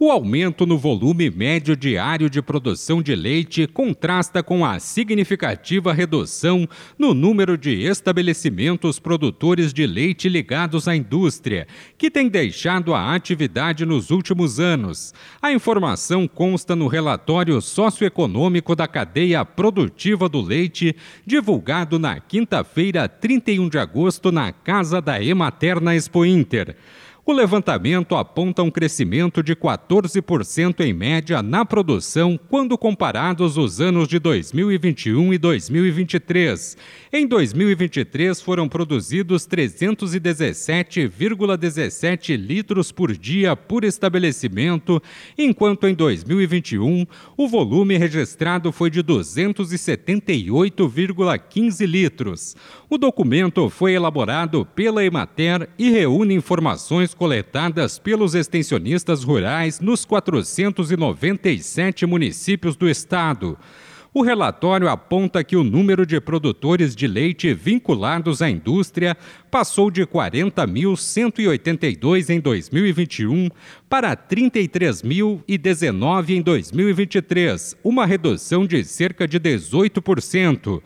O aumento no volume médio diário de produção de leite contrasta com a significativa redução no número de estabelecimentos produtores de leite ligados à indústria, que tem deixado a atividade nos últimos anos. A informação consta no relatório socioeconômico da cadeia produtiva do leite, divulgado na quinta-feira, 31 de agosto, na Casa da Emater na Expo Inter. O levantamento aponta um crescimento de 14% em média na produção quando comparados os anos de 2021 e 2023. Em 2023 foram produzidos 317,17 litros por dia por estabelecimento, enquanto em 2021 o volume registrado foi de 278,15 litros. O documento foi elaborado pela Emater e reúne informações coletadas pelos extensionistas rurais nos 497 municípios do estado. O relatório aponta que o número de produtores de leite vinculados à indústria passou de 40.182 em 2021 para 33.019 em 2023, uma redução de cerca de 18%.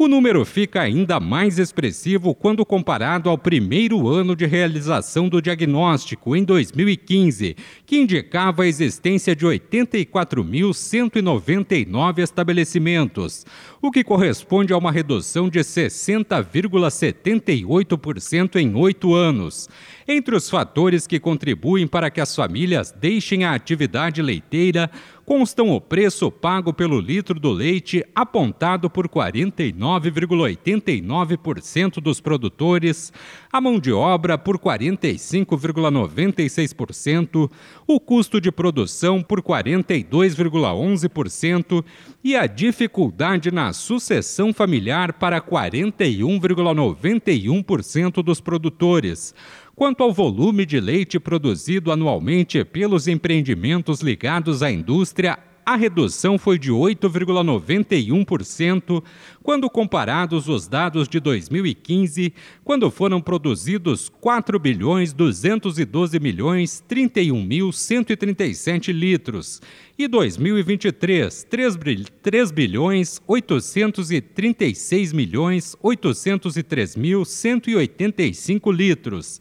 O número fica ainda mais expressivo quando comparado ao primeiro ano de realização do diagnóstico, em 2015, que indicava a existência de 84.199 estabelecimentos, o que corresponde a uma redução de 60,78% em oito anos. Entre os fatores que contribuem para que as famílias deixem a atividade leiteira, constam o preço pago pelo litro do leite, apontado por 49,89% dos produtores, a mão de obra por 45,96%, o custo de produção por 42,11% e a dificuldade na sucessão familiar para 41,91% dos produtores. Quanto ao volume de leite produzido anualmente pelos empreendimentos ligados à indústria, a redução foi de 8,91% quando comparados os dados de 2015, quando foram produzidos 4 bilhões 212 milhões 31 mil 137 litros, e 2023, 3, 3 bilhões 836 milhões 803 mil 185 litros.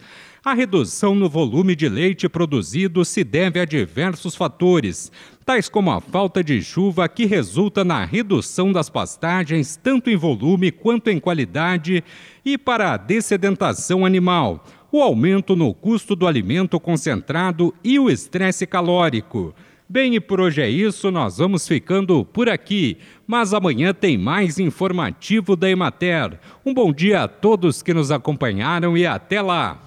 A redução no volume de leite produzido se deve a diversos fatores, tais como a falta de chuva que resulta na redução das pastagens tanto em volume quanto em qualidade e para a dessedentação animal, o aumento no custo do alimento concentrado e o estresse calórico. Bem, e por hoje é isso, nós vamos ficando por aqui. Mas amanhã tem mais informativo da Emater. Um bom dia a todos que nos acompanharam e até lá!